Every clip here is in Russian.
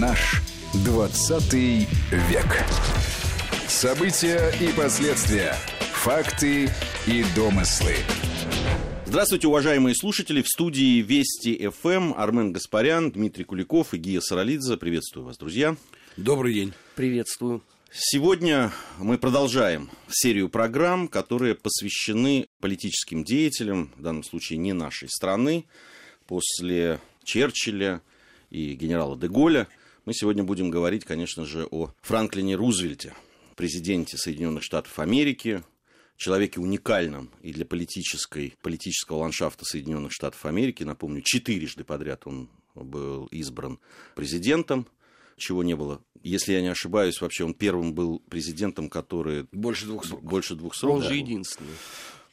Наш 20 век. События и последствия. Факты и домыслы. Здравствуйте, уважаемые слушатели. В студии Вести ФМ Армен Гаспарян, Дмитрий Куликов и Гия Саралидзе. Приветствую вас, друзья. Добрый день. Приветствую. Сегодня мы продолжаем серию программ, которые посвящены политическим деятелям, в данном случае не нашей страны. После Черчилля и генерала Деголя мы сегодня будем говорить, конечно же, о Франклине Рузвельте, президенте Соединенных Штатов Америки, человеке уникальном и для политической, политического ландшафта Соединенных Штатов Америки. Напомню, четырежды подряд он был избран президентом чего не было. Если я не ошибаюсь, вообще он первым был президентом, который... Больше двух сроков. Больше двух сроков. Он же единственный.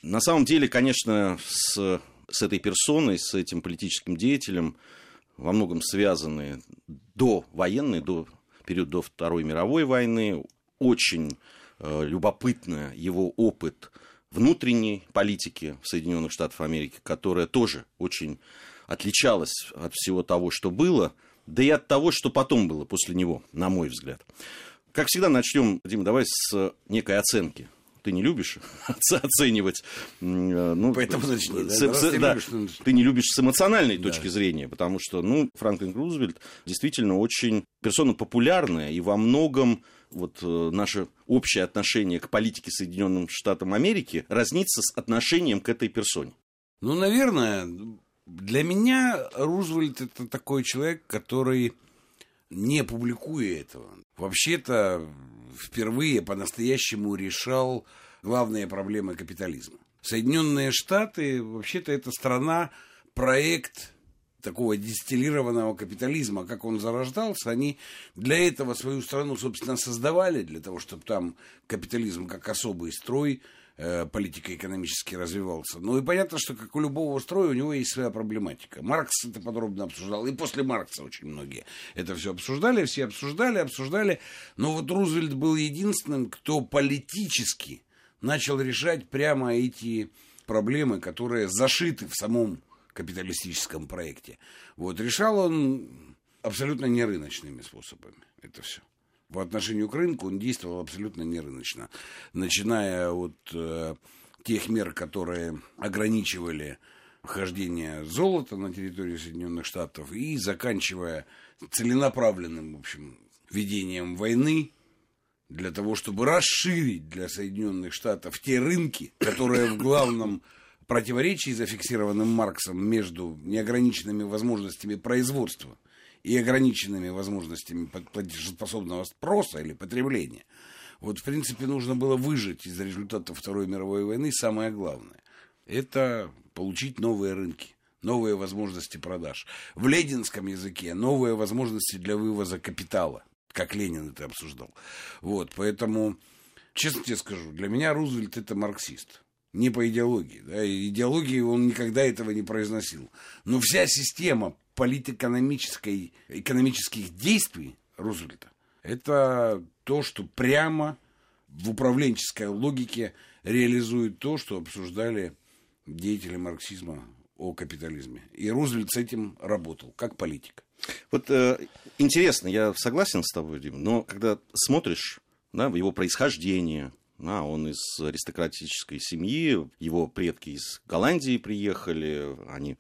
На самом деле, конечно, с, с этой персоной, с этим политическим деятелем во многом связаны до военной, до период до Второй мировой войны. Очень э, любопытно его опыт внутренней политики в Соединенных Штатах Америки, которая тоже очень отличалась от всего того, что было – да и от того, что потом было после него, на мой взгляд. Как всегда, начнем, Дима, давай с некой оценки. Ты не любишь оценивать. Э, ну, Поэтому начни. С, да, с, ты, да, любишь, ты не любишь с эмоциональной да. точки зрения, потому что ну, Франклин Рузвельт действительно очень персона популярная, и во многом вот э, наше общее отношение к политике Соединенных Штатов Америки разнится с отношением к этой персоне. Ну, наверное, для меня Рузвельт это такой человек, который не публикуя этого, вообще-то впервые по-настоящему решал главные проблемы капитализма. Соединенные Штаты, вообще-то это страна, проект такого дистиллированного капитализма, как он зарождался, они для этого свою страну, собственно, создавали, для того, чтобы там капитализм как особый строй Э, политико-экономически развивался. Ну и понятно, что как у любого строя у него есть своя проблематика. Маркс это подробно обсуждал, и после Маркса очень многие это все обсуждали, все обсуждали, обсуждали. Но вот Рузвельт был единственным, кто политически начал решать прямо эти проблемы, которые зашиты в самом капиталистическом проекте. Вот решал он абсолютно не рыночными способами. Это все по отношению к рынку он действовал абсолютно нерыночно. Начиная от э, тех мер, которые ограничивали вхождение золота на территорию Соединенных Штатов и заканчивая целенаправленным, в общем, ведением войны для того, чтобы расширить для Соединенных Штатов те рынки, которые в главном противоречии, зафиксированным Марксом, между неограниченными возможностями производства и ограниченными возможностями платежеспособного спроса или потребления. Вот, в принципе, нужно было выжить из результатов Второй мировой войны самое главное. Это получить новые рынки, новые возможности продаж. В ленинском языке новые возможности для вывоза капитала, как Ленин это обсуждал. Вот, поэтому, честно тебе скажу, для меня Рузвельт это марксист не по идеологии. Да, идеологии он никогда этого не произносил. Но вся система политэкономической, экономических действий Рузвельта это то, что прямо в управленческой логике реализует то, что обсуждали деятели марксизма о капитализме. И Рузвельт с этим работал, как политик. Вот э, интересно, я согласен с тобой, Дим, но когда смотришь да, его происхождение, да, он из аристократической семьи, его предки из Голландии приехали, они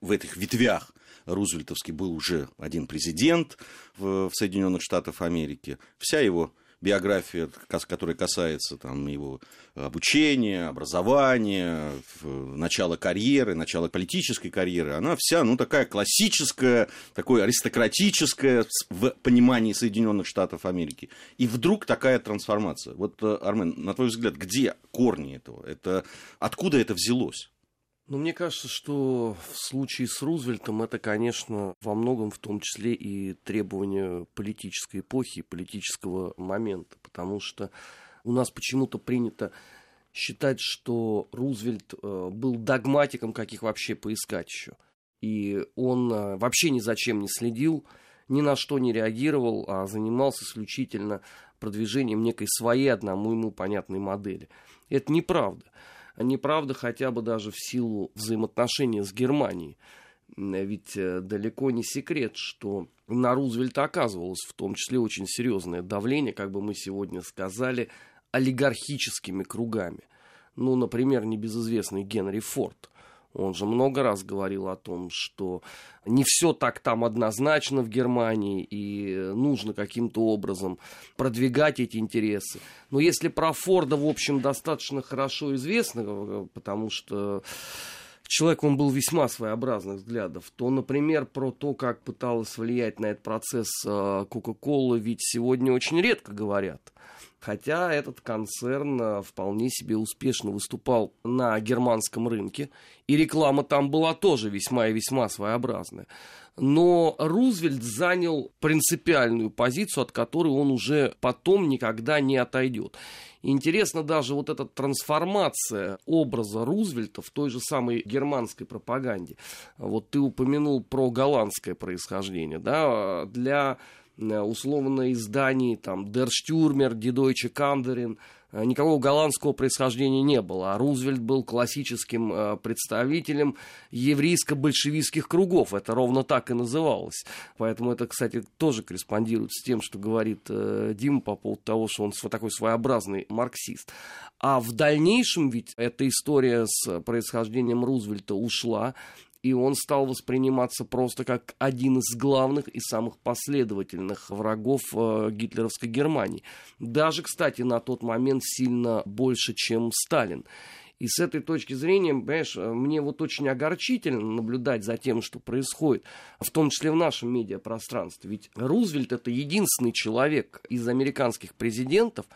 в этих ветвях Рузвельтовский был уже один президент в, в Соединенных Штатах Америки. Вся его биография, которая касается там, его обучения, образования, начала карьеры, начала политической карьеры, она вся ну, такая классическая, такое аристократическая в понимании Соединенных Штатов Америки. И вдруг такая трансформация. Вот, э, Армен, на твой взгляд, где корни этого? Это, откуда это взялось? Ну, мне кажется, что в случае с Рузвельтом это, конечно, во многом в том числе и требования политической эпохи, политического момента, потому что у нас почему-то принято считать, что Рузвельт э, был догматиком, каких вообще поискать еще. И он э, вообще ни за чем не следил, ни на что не реагировал, а занимался исключительно продвижением некой своей одному ему понятной модели. Это неправда неправда хотя бы даже в силу взаимоотношения с Германией. Ведь э, далеко не секрет, что на Рузвельта оказывалось в том числе очень серьезное давление, как бы мы сегодня сказали, олигархическими кругами. Ну, например, небезызвестный Генри Форд – он же много раз говорил о том, что не все так там однозначно в Германии, и нужно каким-то образом продвигать эти интересы. Но если про Форда, в общем, достаточно хорошо известно, потому что человек, он был весьма своеобразных взглядов, то, например, про то, как пыталась влиять на этот процесс э, Кока-Кола, ведь сегодня очень редко говорят. Хотя этот концерн э, вполне себе успешно выступал на германском рынке, и реклама там была тоже весьма и весьма своеобразная. Но Рузвельт занял принципиальную позицию, от которой он уже потом никогда не отойдет. Интересно даже вот эта трансформация образа Рузвельта в той же самой германской пропаганде. Вот ты упомянул про голландское происхождение. Да? Для Э, условно там, Der Stürmer, Die Deutsche Kanderin, э, никакого голландского происхождения не было, а Рузвельт был классическим э, представителем еврейско-большевистских кругов, это ровно так и называлось. Поэтому это, кстати, тоже корреспондирует с тем, что говорит Дима по поводу того, что он такой своеобразный марксист. А в дальнейшем ведь эта история с происхождением Рузвельта ушла, и он стал восприниматься просто как один из главных и самых последовательных врагов э, гитлеровской Германии. Даже, кстати, на тот момент сильно больше, чем Сталин. И с этой точки зрения, понимаешь, э, мне вот очень огорчительно наблюдать за тем, что происходит, в том числе в нашем медиапространстве. Ведь Рузвельт это единственный человек из американских президентов,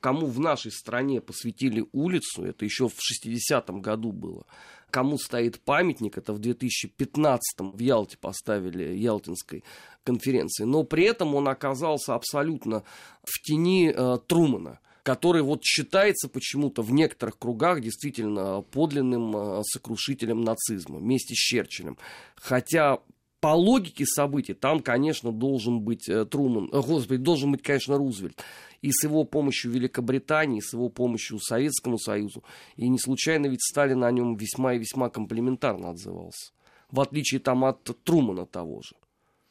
кому в нашей стране посвятили улицу, это еще в 60-м году было, кому стоит памятник, это в 2015 в Ялте поставили Ялтинской конференции, но при этом он оказался абсолютно в тени э, Трумана который вот считается почему-то в некоторых кругах действительно подлинным э, сокрушителем нацизма вместе с Черчиллем. Хотя по логике событий там, конечно, должен быть э, Труман, э, господи, должен быть, конечно, Рузвельт и с его помощью Великобритании, с его помощью Советскому Союзу. И не случайно ведь Сталин о нем весьма и весьма комплиментарно отзывался. В отличие там от Трумана того же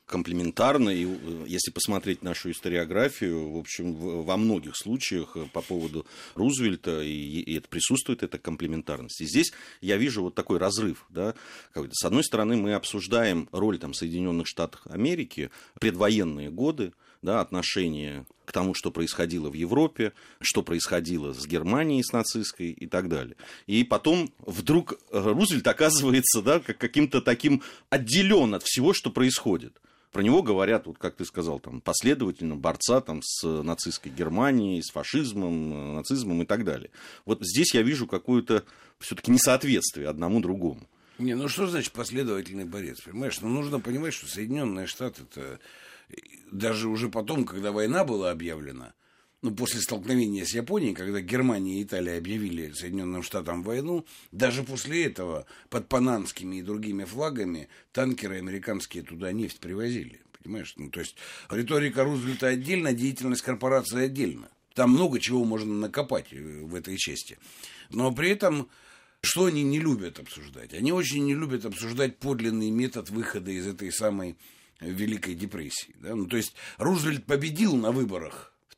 комплементарно, и э, если посмотреть нашу историографию, в общем, во многих случаях э, по поводу Рузвельта, и, и это присутствует, эта комплементарность. И здесь я вижу вот такой разрыв. Да, с одной стороны, мы обсуждаем роль там, Соединенных Штатов Америки, предвоенные годы, да, отношение к тому, что происходило в Европе, что происходило с Германией, с нацистской и так далее. И потом вдруг Рузвельт оказывается да, каким-то таким отделен от всего, что происходит. Про него говорят, вот как ты сказал, там, последовательно борца там, с нацистской Германией, с фашизмом, нацизмом и так далее. Вот здесь я вижу какое-то все-таки несоответствие одному другому. Не, ну что значит последовательный борец? Понимаешь, ну нужно понимать, что Соединенные Штаты это даже уже потом, когда война была объявлена, ну, после столкновения с Японией, когда Германия и Италия объявили Соединенным Штатам войну, даже после этого под панамскими и другими флагами танкеры американские туда нефть привозили. Понимаешь? Ну, то есть риторика Рузвельта отдельно, деятельность корпорации отдельно. Там много чего можно накопать э, в этой части. Но при этом что они не любят обсуждать? Они очень не любят обсуждать подлинный метод выхода из этой самой Великой депрессии. Да? Ну, то есть Рузвельт победил на выборах в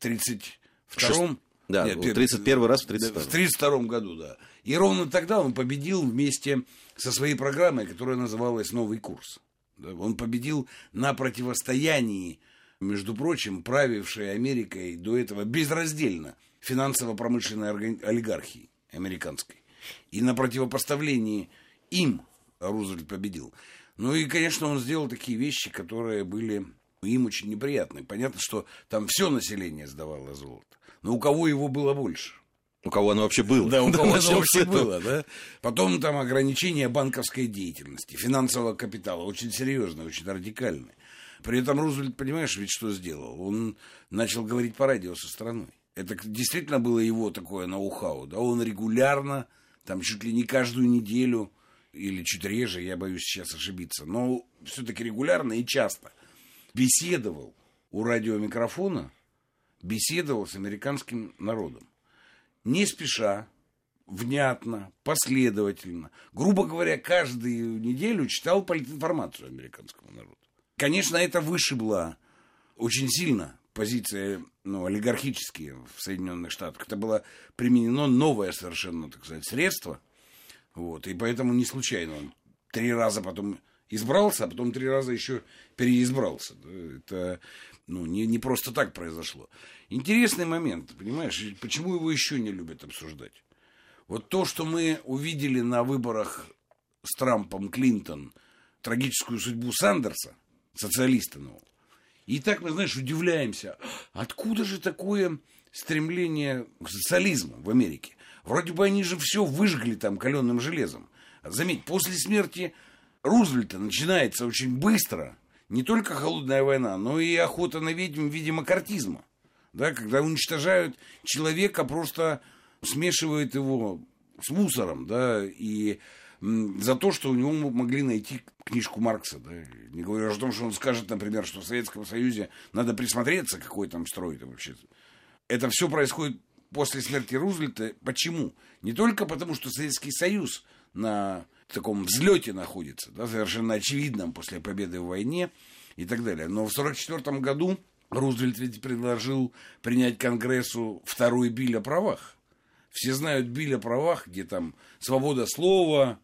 32-м. Да, нет, 31 раз в 32 В 32 году, да. И ровно тогда он победил вместе со своей программой, которая называлась «Новый курс». Он победил на противостоянии, между прочим, правившей Америкой до этого безраздельно финансово-промышленной олигархии американской. И на противопоставлении им Рузвельт победил. Ну и, конечно, он сделал такие вещи, которые были им очень неприятны. Понятно, что там все население сдавало золото. Но у кого его было больше? У кого оно вообще было? Да, у кого оно вообще было, да. Потом там ограничения банковской деятельности, финансового капитала, очень серьезные, очень радикальные. При этом Рузвельт, понимаешь, ведь что сделал? Он начал говорить по радио со страной. Это действительно было его такое ноу-хау, да, он регулярно, там чуть ли не каждую неделю или чуть реже, я боюсь сейчас ошибиться, но все-таки регулярно и часто беседовал у радиомикрофона, беседовал с американским народом. Не спеша, внятно, последовательно. Грубо говоря, каждую неделю читал политинформацию американскому народу. Конечно, это вышибло очень сильно позиции ну, олигархические в Соединенных Штатах. Это было применено новое совершенно, так сказать, средство. Вот, и поэтому не случайно он три раза потом избрался, а потом три раза еще переизбрался. Это ну, не, не просто так произошло. Интересный момент, понимаешь, почему его еще не любят обсуждать? Вот то, что мы увидели на выборах с Трампом Клинтон, трагическую судьбу Сандерса, социалиста нового, и так мы, знаешь, удивляемся, откуда же такое стремление к социализму в Америке? Вроде бы они же все выжгли там каленым железом. Заметь, после смерти Рузвельта начинается очень быстро не только холодная война, но и охота на ведьм в виде макартизма. Да, когда уничтожают человека, просто смешивают его с мусором, да, и за то, что у него могли найти книжку Маркса. Да? Не говоря о том, что он скажет, например, что в Советском Союзе надо присмотреться, какой там строй там вообще. Это все происходит после смерти Рузвельта. Почему? Не только потому, что Советский Союз на таком взлете находится, да, совершенно очевидном после победы в войне и так далее. Но в 1944 году Рузвельт ведь предложил принять Конгрессу второй биль о правах. Все знают биль о правах, где там свобода слова,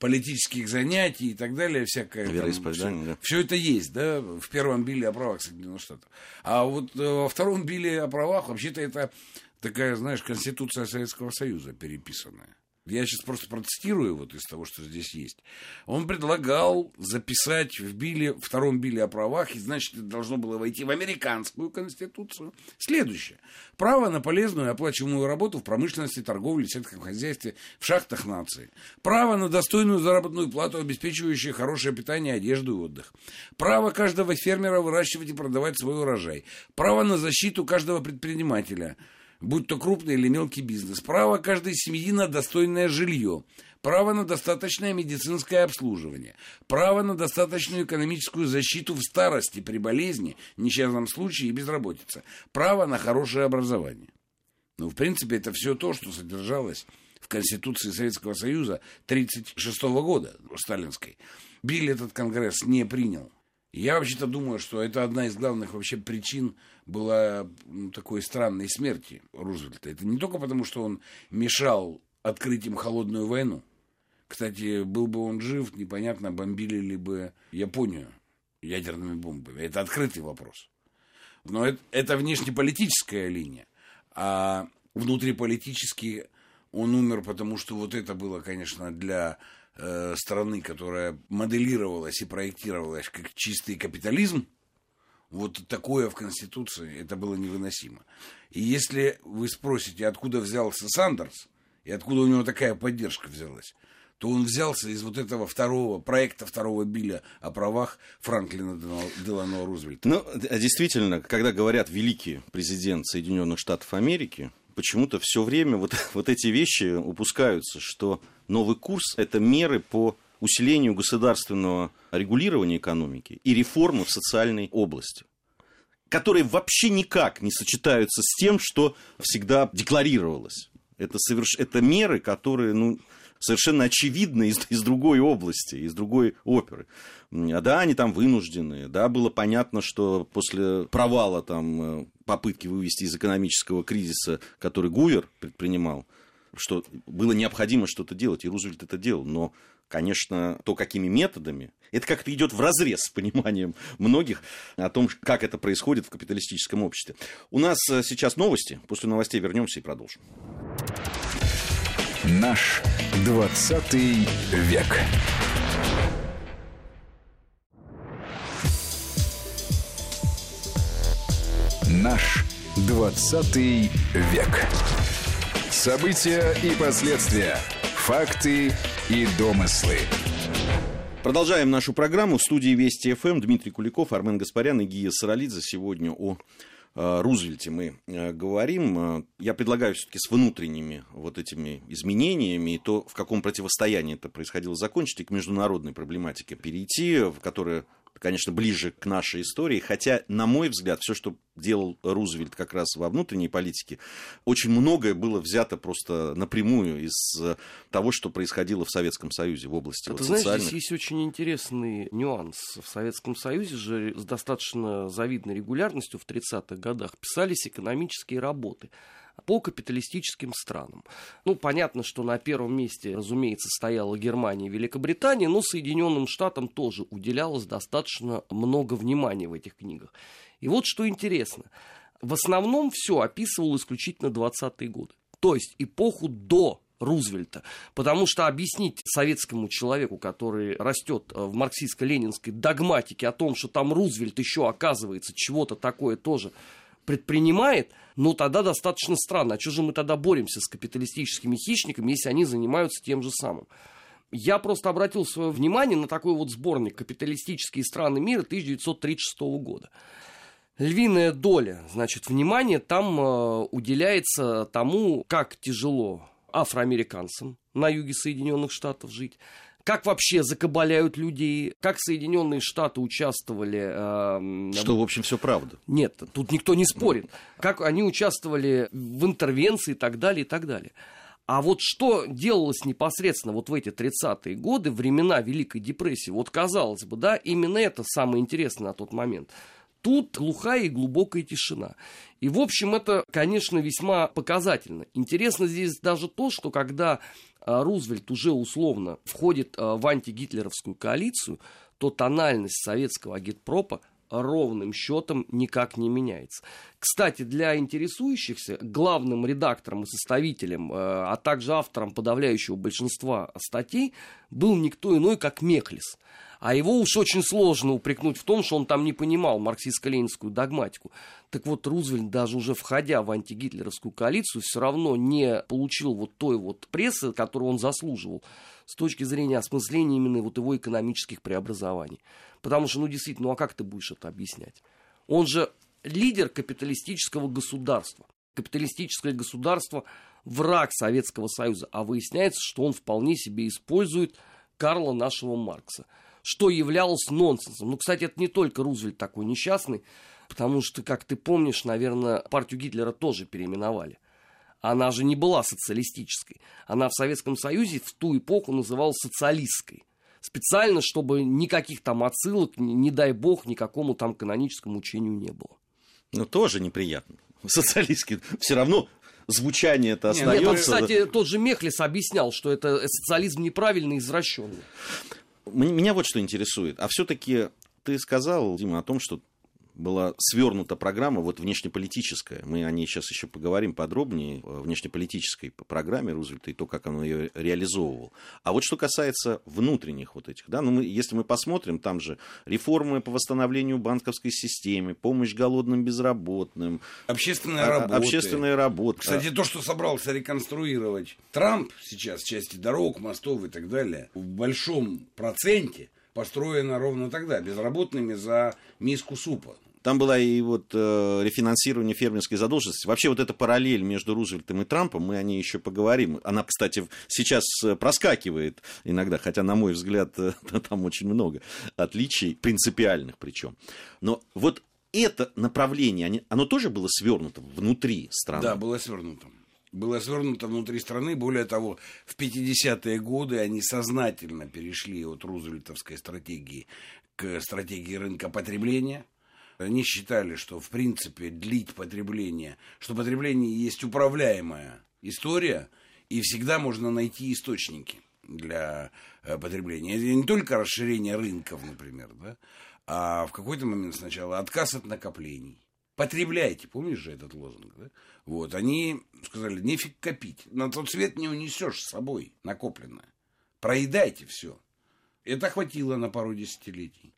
политических занятий и так далее, всякое. Вероисповедание, да. Все это есть, да, в первом биле о правах Соединенных Штатов. А вот э, во втором биле о правах, вообще-то это такая, знаешь, Конституция Советского Союза переписанная я сейчас просто процитирую вот из того, что здесь есть. Он предлагал записать в биле, втором биле о правах, и значит, это должно было войти в американскую конституцию. Следующее. Право на полезную и оплачиваемую работу в промышленности, торговле, сельском хозяйстве, в шахтах нации. Право на достойную заработную плату, обеспечивающую хорошее питание, одежду и отдых. Право каждого фермера выращивать и продавать свой урожай. Право на защиту каждого предпринимателя – будь то крупный или мелкий бизнес, право каждой семьи на достойное жилье, право на достаточное медицинское обслуживание, право на достаточную экономическую защиту в старости при болезни, несчастном случае и безработице, право на хорошее образование. Ну, в принципе, это все то, что содержалось в Конституции Советского Союза 1936 года, сталинской. Биль этот Конгресс не принял. Я вообще-то думаю, что это одна из главных вообще причин была такой странной смерти Рузвельта. Это не только потому, что он мешал открыть им холодную войну. Кстати, был бы он жив, непонятно, бомбили ли бы Японию ядерными бомбами. Это открытый вопрос. Но это, это внешнеполитическая линия. А внутриполитически он умер, потому что вот это было, конечно, для э, страны, которая моделировалась и проектировалась как чистый капитализм, вот такое в Конституции, это было невыносимо. И если вы спросите, откуда взялся Сандерс, и откуда у него такая поддержка взялась, то он взялся из вот этого второго проекта второго Билля о правах Франклина Делано Рузвельта. Ну, действительно, когда говорят великий президент Соединенных Штатов Америки, почему-то все время вот, вот эти вещи упускаются, что новый курс – это меры по усилению государственного регулирования экономики и реформы в социальной области которые вообще никак не сочетаются с тем, что всегда декларировалось. Это, соверш... это меры, которые ну, совершенно очевидны из, из другой области, из другой оперы. Да, они там вынуждены, да, было понятно, что после провала там, э, попытки вывести из экономического кризиса, который Гувер предпринимал, что было необходимо что-то делать, и Рузвельт это делал, но конечно, то, какими методами, это как-то идет в разрез с пониманием многих о том, как это происходит в капиталистическом обществе. У нас э, сейчас новости. После новостей вернемся и продолжим. Наш 20 век. Наш 20 век. События и последствия. Факты и домыслы. Продолжаем нашу программу. В студии Вести ФМ Дмитрий Куликов, Армен Гаспарян и Гия Саралидзе. Сегодня о э, Рузвельте мы э, говорим. Э, я предлагаю все-таки с внутренними вот этими изменениями и то, в каком противостоянии это происходило, закончить и к международной проблематике перейти, в которой конечно, ближе к нашей истории, хотя, на мой взгляд, все, что делал Рузвельт как раз во внутренней политике, очень многое было взято просто напрямую из того, что происходило в Советском Союзе в области а вот, ты знаешь, социальных... здесь есть очень интересный нюанс. В Советском Союзе же с достаточно завидной регулярностью в 30-х годах писались экономические работы по капиталистическим странам. Ну, понятно, что на первом месте, разумеется, стояла Германия и Великобритания, но Соединенным Штатам тоже уделялось достаточно много внимания в этих книгах. И вот что интересно. В основном все описывал исключительно 20-е годы. То есть эпоху до Рузвельта. Потому что объяснить советскому человеку, который растет в марксистско-ленинской догматике о том, что там Рузвельт еще оказывается чего-то такое тоже предпринимает, ну тогда достаточно странно. А что же мы тогда боремся с капиталистическими хищниками, если они занимаются тем же самым? Я просто обратил свое внимание на такой вот сборник «Капиталистические страны мира» 1936 года. Львиная доля, значит, внимания там э, уделяется тому, как тяжело афроамериканцам на юге Соединенных Штатов жить, как вообще закабаляют людей, как Соединенные Штаты участвовали... Э, Что, в общем, все правда. Нет, тут никто не спорит. Как они участвовали в интервенции и так далее, и так далее. А вот что делалось непосредственно вот в эти 30-е годы, времена Великой депрессии, вот казалось бы, да, именно это самое интересное на тот момент. Тут глухая и глубокая тишина. И, в общем, это, конечно, весьма показательно. Интересно здесь даже то, что когда Рузвельт уже условно входит а, в антигитлеровскую коалицию, то тональность советского агитпропа ровным счетом никак не меняется. Кстати, для интересующихся, главным редактором и составителем, а также автором подавляющего большинства статей был никто иной, как Мехлис. А его уж очень сложно упрекнуть в том, что он там не понимал марксистско-ленинскую догматику. Так вот, Рузвельт, даже уже входя в антигитлеровскую коалицию, все равно не получил вот той вот прессы, которую он заслуживал с точки зрения осмысления именно вот его экономических преобразований. Потому что, ну, действительно, ну а как ты будешь это объяснять? Он же лидер капиталистического государства. Капиталистическое государство – враг Советского Союза. А выясняется, что он вполне себе использует Карла нашего Маркса – что являлось нонсенсом. Ну, кстати, это не только Рузвельт такой несчастный, потому что, как ты помнишь, наверное, партию Гитлера тоже переименовали. Она же не была социалистической. Она в Советском Союзе в ту эпоху называлась социалистской. Специально, чтобы никаких там отсылок, не дай бог, никакому там каноническому учению не было. Ну, тоже неприятно. Социалистский. Все равно звучание это остается. Нет, вот, кстати, тот же Мехлис объяснял, что это социализм неправильный, извращенный. Меня вот что интересует. А все-таки ты сказал, Дима, о том, что была свернута программа вот внешнеполитическая. Мы о ней сейчас еще поговорим подробнее, о внешнеполитической программе Рузвельта и то, как он ее реализовывал. А вот что касается внутренних вот этих, да, ну мы, если мы посмотрим, там же реформы по восстановлению банковской системы, помощь голодным безработным. Общественная а, работа. Общественная работа. Кстати, то, что собрался реконструировать Трамп сейчас в части дорог, мостов и так далее, в большом проценте построена ровно тогда, безработными за миску супа. Там была и вот э, рефинансирование фермерской задолженности. Вообще вот эта параллель между Рузвельтом и Трампом, мы о ней еще поговорим. Она, кстати, сейчас э, проскакивает иногда, хотя, на мой взгляд, э, там очень много отличий, принципиальных причем. Но вот это направление, оно тоже было свернуто внутри страны? Да, было свернуто. Было свернуто внутри страны. Более того, в 50-е годы они сознательно перешли от рузвельтовской стратегии к стратегии рынка потребления – они считали, что, в принципе, длить потребление, что потребление есть управляемая история, и всегда можно найти источники для э, потребления. Это не только расширение рынков, например, да, а в какой-то момент сначала отказ от накоплений. Потребляйте, помнишь же этот лозунг, да? Вот, они сказали, нефиг копить, на тот свет не унесешь с собой накопленное. Проедайте все. Это хватило на пару десятилетий.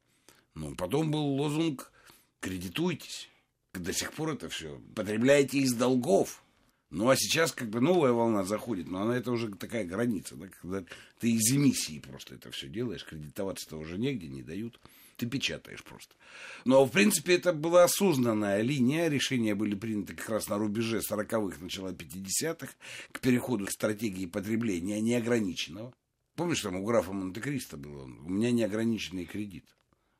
Ну, потом был лозунг кредитуйтесь. До сих пор это все. Потребляете из долгов. Ну, а сейчас как бы новая волна заходит, но она это уже такая граница, да, когда ты из эмиссии просто это все делаешь, кредитоваться-то уже негде, не дают, ты печатаешь просто. Но, в принципе, это была осознанная линия, решения были приняты как раз на рубеже 40-х, начала 50-х, к переходу к стратегии потребления неограниченного. Помнишь, там у графа Монте-Кристо было, у меня неограниченный кредит.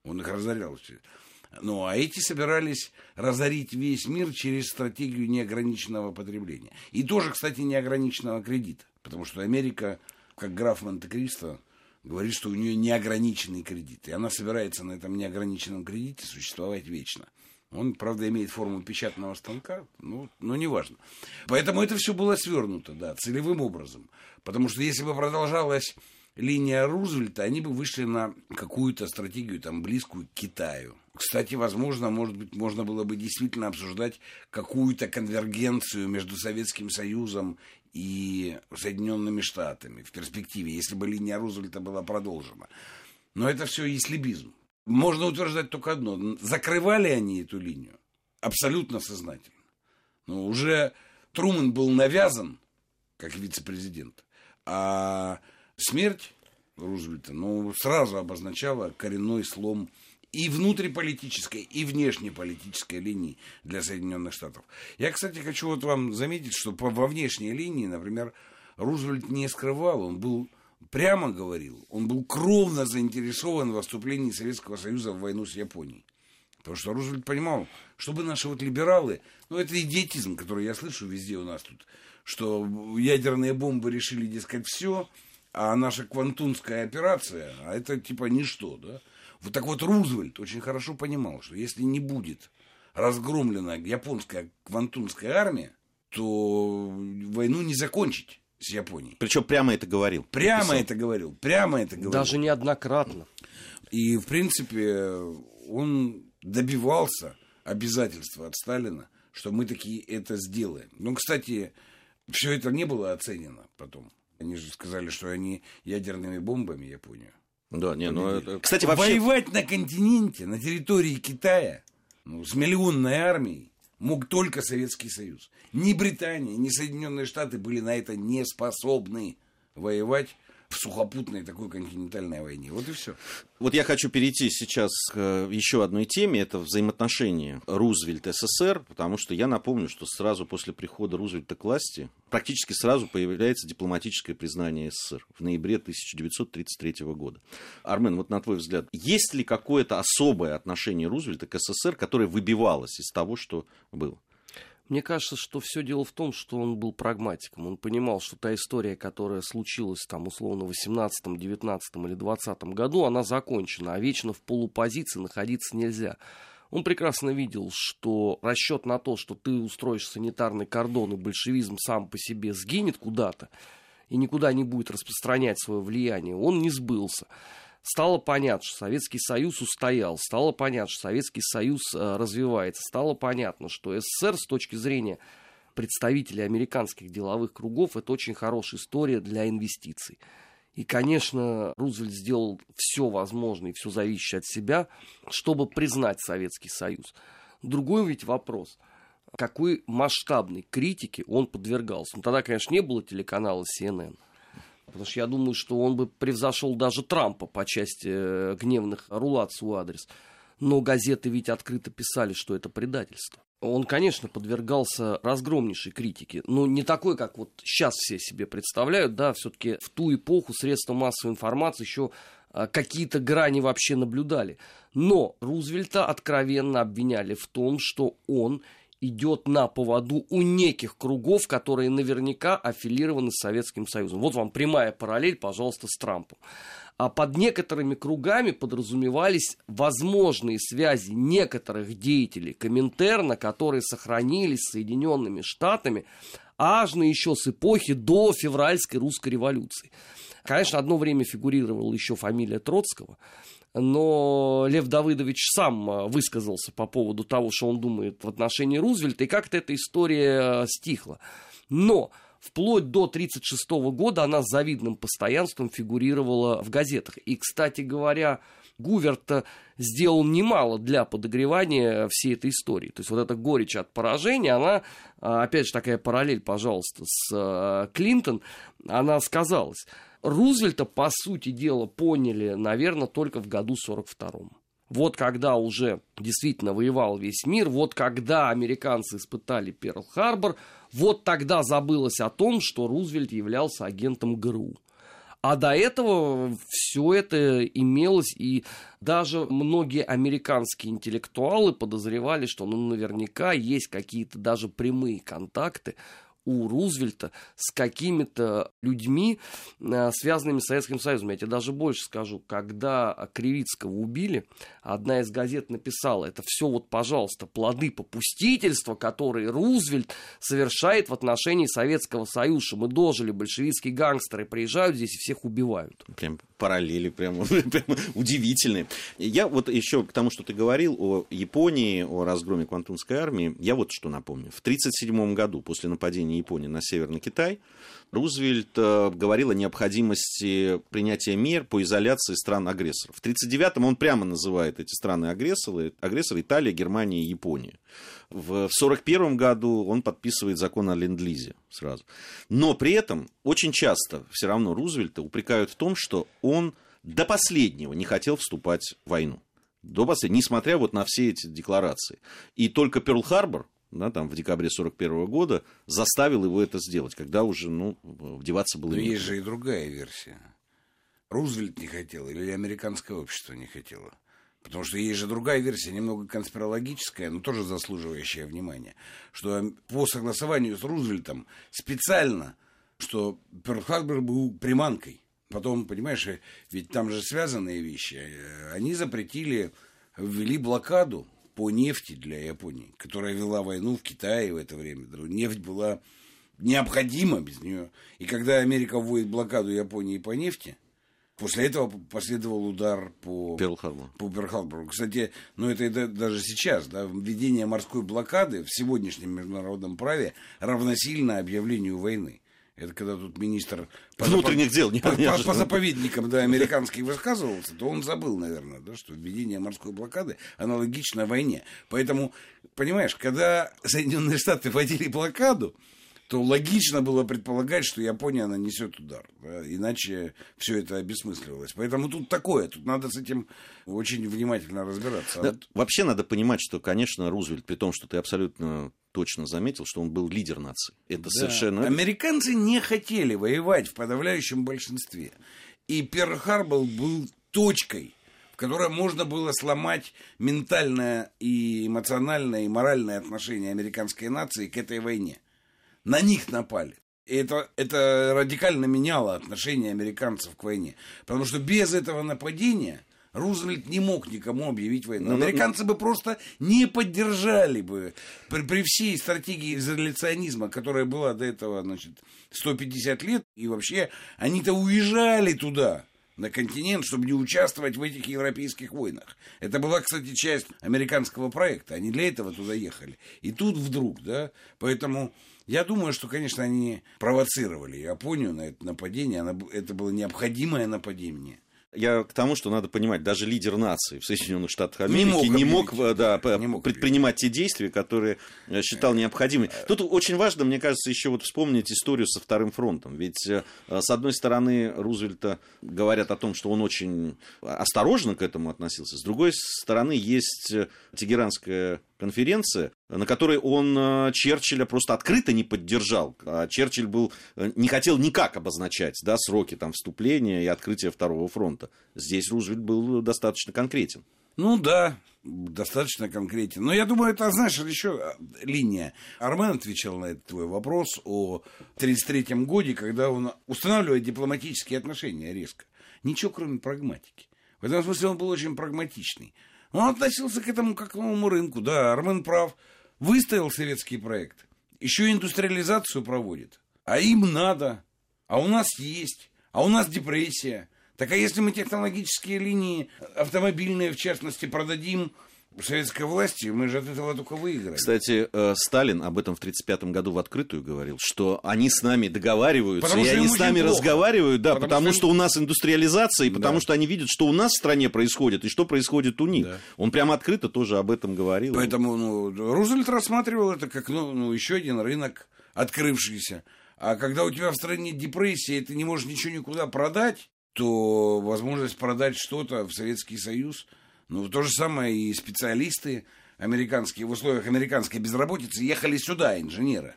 Он их разорял. Ну, а эти собирались разорить весь мир через стратегию неограниченного потребления. И тоже, кстати, неограниченного кредита. Потому что Америка, как граф Монте-Кристо, говорит, что у нее неограниченный кредит. И она собирается на этом неограниченном кредите существовать вечно. Он, правда, имеет форму печатного станка, ну, но неважно. Поэтому это все было свернуто, да, целевым образом. Потому что если бы продолжалась линия Рузвельта, они бы вышли на какую-то стратегию, там, близкую к Китаю. Кстати, возможно, может быть, можно было бы действительно обсуждать какую-то конвергенцию между Советским Союзом и Соединенными Штатами в перспективе, если бы линия Рузвельта была продолжена. Но это все яслибизм. Можно утверждать только одно. Закрывали они эту линию абсолютно сознательно. Но уже Трумэн был навязан как вице-президент, а смерть Рузвельта ну, сразу обозначала коренной слом и внутриполитической, и внешнеполитической линии для Соединенных Штатов. Я, кстати, хочу вот вам заметить, что по, во внешней линии, например, Рузвельт не скрывал, он был прямо говорил, он был кровно заинтересован в вступлении Советского Союза в войну с Японией. Потому что Рузвельт понимал, чтобы наши вот либералы, ну это идиотизм, который я слышу везде у нас тут, что ядерные бомбы решили, дескать, все, а наша квантунская операция, а это типа ничто, да? Вот так вот Рузвельт очень хорошо понимал, что если не будет разгромлена японская квантунская армия, то войну не закончить с Японией. Причем прямо это говорил. Прямо написал. это говорил, прямо это говорил. Даже неоднократно. И, в принципе, он добивался обязательства от Сталина, что мы такие это сделаем. Но, кстати, все это не было оценено потом. Они же сказали, что они ядерными бомбами Японию. Да, не, ну это... Кстати, вообще... Воевать на континенте, на территории Китая, ну, с миллионной армией, мог только Советский Союз. Ни Британия, ни Соединенные Штаты были на это не способны воевать сухопутной такой континентальной войне. Вот и все. Вот я хочу перейти сейчас к э, еще одной теме. Это взаимоотношения Рузвельт-СССР, потому что я напомню, что сразу после прихода Рузвельта к власти практически сразу появляется дипломатическое признание СССР в ноябре 1933 года. Армен, вот на твой взгляд, есть ли какое-то особое отношение Рузвельта к СССР, которое выбивалось из того, что было? Мне кажется, что все дело в том, что он был прагматиком. Он понимал, что та история, которая случилась там условно в 18, 19 или 20 году, она закончена, а вечно в полупозиции находиться нельзя. Он прекрасно видел, что расчет на то, что ты устроишь санитарный кордон и большевизм сам по себе сгинет куда-то и никуда не будет распространять свое влияние, он не сбылся стало понятно, что Советский Союз устоял, стало понятно, что Советский Союз э, развивается, стало понятно, что СССР с точки зрения представителей американских деловых кругов это очень хорошая история для инвестиций. И, конечно, Рузвельт сделал все возможное и все зависящее от себя, чтобы признать Советский Союз. Другой ведь вопрос, какой масштабной критике он подвергался. Ну, тогда, конечно, не было телеканала CNN. Потому что я думаю, что он бы превзошел даже Трампа по части э, гневных в свой адрес. Но газеты ведь открыто писали, что это предательство. Он, конечно, подвергался разгромнейшей критике. Но не такой, как вот сейчас все себе представляют. Да, все-таки в ту эпоху средства массовой информации еще э, какие-то грани вообще наблюдали. Но Рузвельта откровенно обвиняли в том, что он идет на поводу у неких кругов, которые наверняка аффилированы с Советским Союзом. Вот вам прямая параллель, пожалуйста, с Трампом. А под некоторыми кругами подразумевались возможные связи некоторых деятелей Коминтерна, которые сохранились с Соединенными Штатами аж на еще с эпохи до февральской русской революции. Конечно, одно время фигурировала еще фамилия Троцкого, но Лев Давыдович сам э, высказался по поводу того, что он думает в отношении Рузвельта, и как-то эта история э, стихла. Но вплоть до 1936 года она с завидным постоянством фигурировала в газетах. И, кстати говоря, Гуверт сделал немало для подогревания всей этой истории. То есть вот эта горечь от поражения, она, а, опять же, такая параллель, пожалуйста, с э, Клинтон, она сказалась. Рузвельта, по сути дела, поняли, наверное, только в году 42-м. Вот когда уже действительно воевал весь мир, вот когда американцы испытали Перл-Харбор, вот тогда забылось о том, что Рузвельт являлся агентом ГРУ. А до этого все это имелось, и даже многие американские интеллектуалы подозревали, что ну, наверняка есть какие-то даже прямые контакты у Рузвельта с какими-то людьми, э, связанными с Советским Союзом. Я тебе даже больше скажу, когда Кривицкого убили, одна из газет написала, это все вот, пожалуйста, плоды попустительства, которые Рузвельт совершает в отношении Советского Союза. Мы дожили, большевистские гангстеры приезжают здесь и всех убивают. Прям параллели прям, прям удивительные. Я вот еще к тому, что ты говорил о Японии, о разгроме Квантунской армии, я вот что напомню. В 1937 году, после нападения Японии на Северный Китай, Рузвельт э, говорил о необходимости принятия мер по изоляции стран-агрессоров. В 1939-м он прямо называет эти страны-агрессоры, агрессоры Италия, Германия и Япония. В 1941 году он подписывает закон о ленд-лизе сразу. Но при этом очень часто все равно Рузвельта упрекают в том, что он до последнего не хотел вступать в войну. До последнего, несмотря вот на все эти декларации. И только Перл-Харбор, да, там, в декабре 1941 года, заставил его это сделать, когда уже, ну, вдеваться было Но некуда. есть же и другая версия. Рузвельт не хотел или американское общество не хотело? Потому что есть же другая версия, немного конспирологическая, но тоже заслуживающая внимания, что по согласованию с Рузвельтом специально, что Перл-Харбор был приманкой. Потом, понимаешь, ведь там же связанные вещи. Они запретили, ввели блокаду по нефти для Японии, которая вела войну в Китае в это время. Нефть была необходима без нее. И когда Америка вводит блокаду Японии по нефти, После этого последовал удар по Перл-Харбору. По Кстати, ну это даже сейчас, да, введение морской блокады в сегодняшнем международном праве равносильно объявлению войны. Это когда тут министр по внутренних запов... дел не по, по, по заповедникам да, американских высказывался, то он забыл, наверное, да, что введение морской блокады аналогично войне. Поэтому, понимаешь, когда Соединенные Штаты вводили блокаду, то логично было предполагать, что Япония нанесет удар. Да? Иначе все это обесмысливалось. Поэтому тут такое, тут надо с этим очень внимательно разбираться. Да, вот... Вообще надо понимать, что, конечно, Рузвельт, при том, что ты абсолютно точно заметил, что он был лидер нации. Это да. совершенно... Американцы не хотели воевать в подавляющем большинстве. И Перл-Харбор был точкой, в которой можно было сломать ментальное и эмоциональное и моральное отношение американской нации к этой войне на них напали. И это, это радикально меняло отношение американцев к войне. Потому что без этого нападения Рузвельт не мог никому объявить войну. Ну, ну, Американцы бы просто не поддержали бы при, при всей стратегии изоляционизма, которая была до этого значит, 150 лет. И вообще они-то уезжали туда на континент, чтобы не участвовать в этих европейских войнах. Это была, кстати, часть американского проекта. Они для этого туда ехали. И тут вдруг, да, поэтому я думаю, что, конечно, они провоцировали Японию на это нападение. Она, это было необходимое нападение. Я к тому, что надо понимать, даже лидер нации в Соединенных Штатах Америки не мог, не мог, да, не мог предпринимать те действия, которые э, считал необходимыми. Тут очень важно, мне кажется, еще вот вспомнить историю со Вторым фронтом. Ведь, э, с одной стороны, Рузвельта говорят о том, что он очень осторожно к этому относился. С другой стороны, есть э, Тегеранская конференция, на которой он э, Черчилля просто открыто не поддержал. А Черчилль был, э, не хотел никак обозначать да, сроки там, вступления и открытия Второго фронта. Здесь Рузвельт был достаточно конкретен. Ну да, достаточно конкретен. Но я думаю, это, знаешь, еще э, линия. Армен отвечал на этот твой вопрос о 1933 годе, когда он устанавливает дипломатические отношения резко. Ничего, кроме прагматики. В этом смысле он был очень прагматичный. Он относился к этому как к новому рынку. Да, Армен прав. Выставил советский проект. Еще индустриализацию проводит. А им надо. А у нас есть. А у нас депрессия. Так а если мы технологические линии автомобильные, в частности, продадим советской власти, мы же от этого только выиграли. Кстати, э, Сталин об этом в 1935 году в открытую говорил, что они с нами договариваются, потому и они с нами плохо. разговаривают, да, потому, потому что, что у нас индустриализация, и да. потому что они видят, что у нас в стране происходит, и что происходит у них. Да. Он прямо открыто тоже об этом говорил. Поэтому ну, Рузвельт рассматривал это как ну, ну, еще один рынок открывшийся. А когда у тебя в стране депрессия, и ты не можешь ничего никуда продать, то возможность продать что-то в Советский Союз – ну, то же самое и специалисты американские в условиях американской безработицы ехали сюда, инженеры.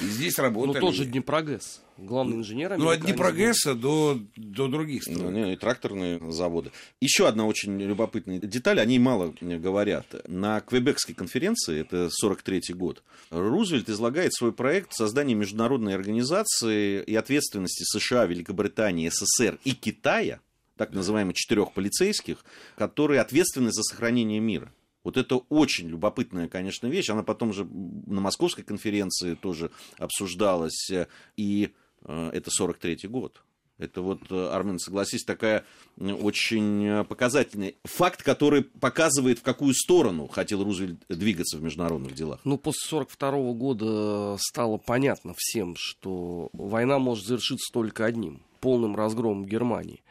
И здесь работали. Ну, тот же Днепрогэс, главный инженер Ну, от Днепрогресса до, до других Ну, стран. не, и тракторные заводы. Еще одна очень любопытная деталь, о ней мало говорят. На Квебекской конференции, это 43 год, Рузвельт излагает свой проект создания международной организации и ответственности США, Великобритании, СССР и Китая, так называемых четырех полицейских, которые ответственны за сохранение мира. Вот это очень любопытная, конечно, вещь. Она потом же на московской конференции тоже обсуждалась. И э, это 43-й год. Это вот, э, Армен, согласись, такая э, очень э, показательный факт, который показывает, в какую сторону хотел Рузвельт двигаться в международных делах. Ну, после 42 года стало понятно всем, что война может завершиться только одним – полным разгромом Германии.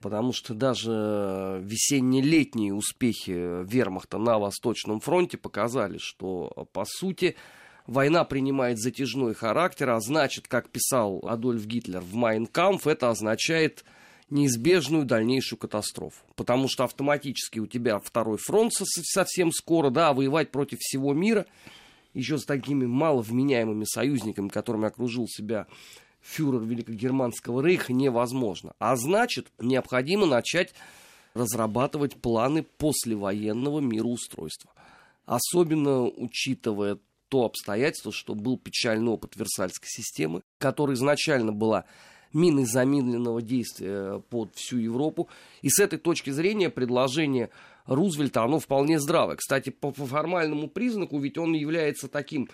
Потому что даже весенне-летние успехи вермахта на Восточном фронте показали, что, по сути, война принимает затяжной характер, а значит, как писал Адольф Гитлер в «Майнкамф», это означает неизбежную дальнейшую катастрофу. Потому что автоматически у тебя второй фронт совсем скоро, да, а воевать против всего мира, еще с такими маловменяемыми союзниками, которыми окружил себя фюрер Великогерманского рейха, невозможно. А значит, необходимо начать разрабатывать планы послевоенного мироустройства. Особенно учитывая то обстоятельство, что был печальный опыт Версальской системы, которая изначально была миной замедленного действия под всю Европу. И с этой точки зрения предложение Рузвельта, оно вполне здравое. Кстати, по формальному признаку, ведь он является таким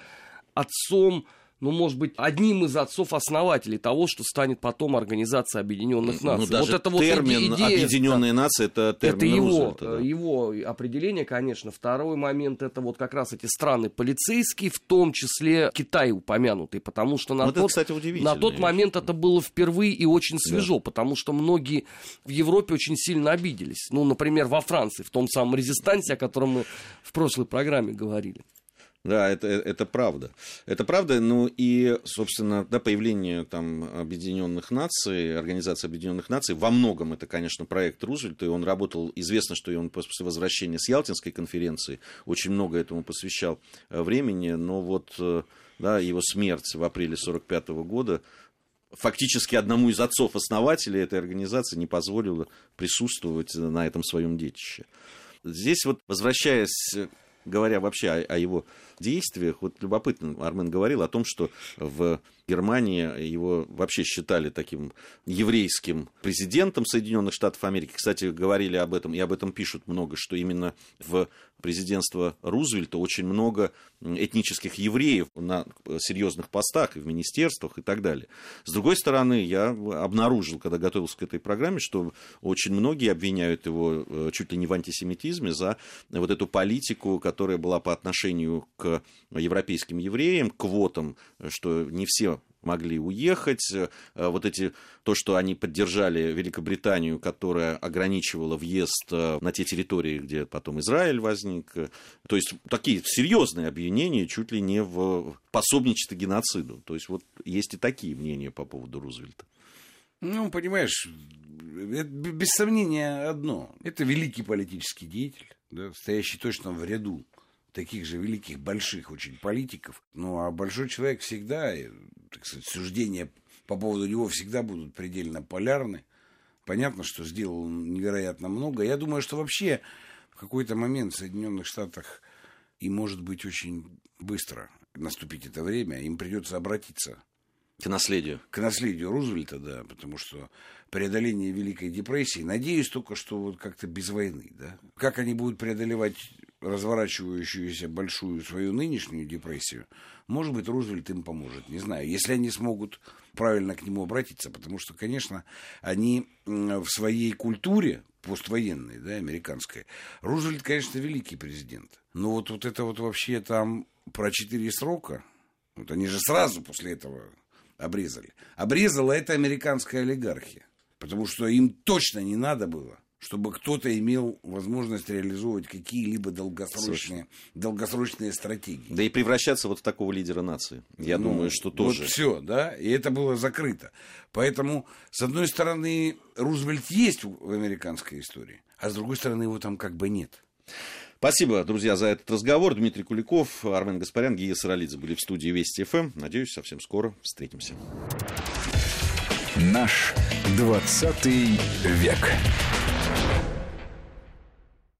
отцом ну, может быть, одним из отцов-основателей того, что станет потом Организация Объединенных Наций. Ну, даже вот это вот термин идея, «Объединенные нации» — это термин это его, Рузвельта, да. его определение, конечно. Второй момент это вот как раз эти страны полицейские, в том числе Китай упомянутый, потому что на, Вот это, тот, кстати, удивительная на тот момент это было впервые и очень свежо, потому что многие в Европе очень сильно обиделись. Ну, например, во Франции, в том самом резистансе, о котором мы в прошлой программе говорили. Да, это, это правда. Это правда, ну и, собственно, да, появление там Объединенных Наций, Организации Объединенных Наций, во многом это, конечно, проект Рузвельта, и он работал, известно, что и он после возвращения с Ялтинской конференции очень много этому посвящал э, времени, но вот, э, да, его смерть в апреле 45 года фактически одному из отцов-основателей этой организации не позволила присутствовать на этом своем детище. Здесь вот, возвращаясь говоря вообще о, о его действиях, вот любопытно, Армен говорил о том, что в Германии его вообще считали таким еврейским президентом Соединенных Штатов Америки. Кстати, говорили об этом, и об этом пишут много, что именно в президентство Рузвельта очень много этнических евреев на серьезных постах и в министерствах и так далее. С другой стороны, я обнаружил, когда готовился к этой программе, что очень многие обвиняют его э, чуть ли не в антисемитизме за вот эту политику, которая была по отношению к европейским евреям, квотам, что не все могли уехать. Вот эти, то, что они поддержали Великобританию, которая ограничивала въезд на те территории, где потом Израиль возник. То есть такие серьезные обвинения чуть ли не в пособничестве геноциду. То есть вот есть и такие мнения по поводу Рузвельта. Ну, понимаешь, это без сомнения одно. Это великий политический деятель, да, стоящий точно в ряду таких же великих, больших очень политиков. Ну, а большой человек всегда, так сказать, суждения по поводу него всегда будут предельно полярны. Понятно, что сделал он невероятно много. Я думаю, что вообще в какой-то момент в Соединенных Штатах и может быть очень быстро наступить это время, им придется обратиться к наследию. К наследию Рузвельта, да, потому что преодоление Великой депрессии, надеюсь только, что вот как-то без войны, да. Как они будут преодолевать разворачивающуюся большую свою нынешнюю депрессию, может быть, Рузвельт им поможет, не знаю, если они смогут правильно к нему обратиться, потому что, конечно, они в своей культуре поствоенной, да, американской, Рузвельт, конечно, великий президент, но вот, вот это вот вообще там про четыре срока, вот они же сразу после этого обрезали. Обрезала это американская олигархия, потому что им точно не надо было чтобы кто-то имел возможность реализовывать какие-либо долгосрочные, долгосрочные стратегии. Да и превращаться вот в такого лидера нации. Я ну, думаю, что тоже. Вот все, да, и это было закрыто. Поэтому, с одной стороны, Рузвельт есть в американской истории, а с другой стороны, его там как бы нет. Спасибо, друзья, за этот разговор. Дмитрий Куликов, Армен Гаспарян, Гия Саралидзе были в студии Вести ФМ. Надеюсь, совсем скоро встретимся. Наш 20 век.